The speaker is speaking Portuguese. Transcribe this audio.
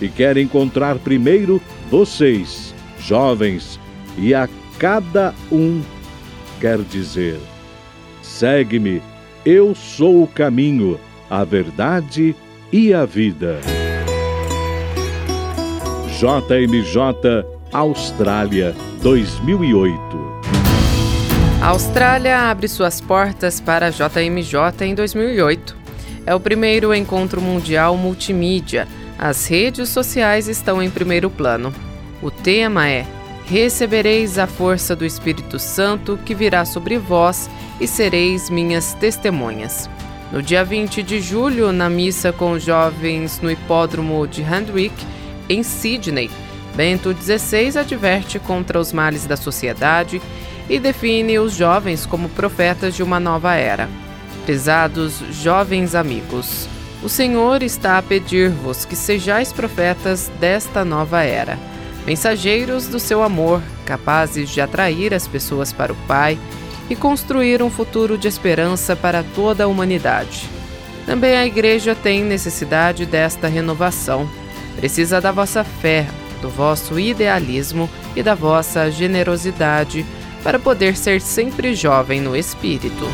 e quer encontrar primeiro vocês, jovens, e a cada um quer dizer: segue-me, eu sou o caminho, a verdade e a vida. JMJ Austrália 2008 A Austrália abre suas portas para a JMJ em 2008. É o primeiro encontro mundial multimídia as redes sociais estão em primeiro plano. O tema é: Recebereis a força do Espírito Santo que virá sobre vós e sereis minhas testemunhas. No dia 20 de julho, na missa com os jovens no hipódromo de Handwick, em Sydney, Bento XVI adverte contra os males da sociedade e define os jovens como profetas de uma nova era. Prezados jovens amigos, o Senhor está a pedir-vos que sejais profetas desta nova era, mensageiros do seu amor, capazes de atrair as pessoas para o Pai e construir um futuro de esperança para toda a humanidade. Também a Igreja tem necessidade desta renovação. Precisa da vossa fé, do vosso idealismo e da vossa generosidade para poder ser sempre jovem no espírito.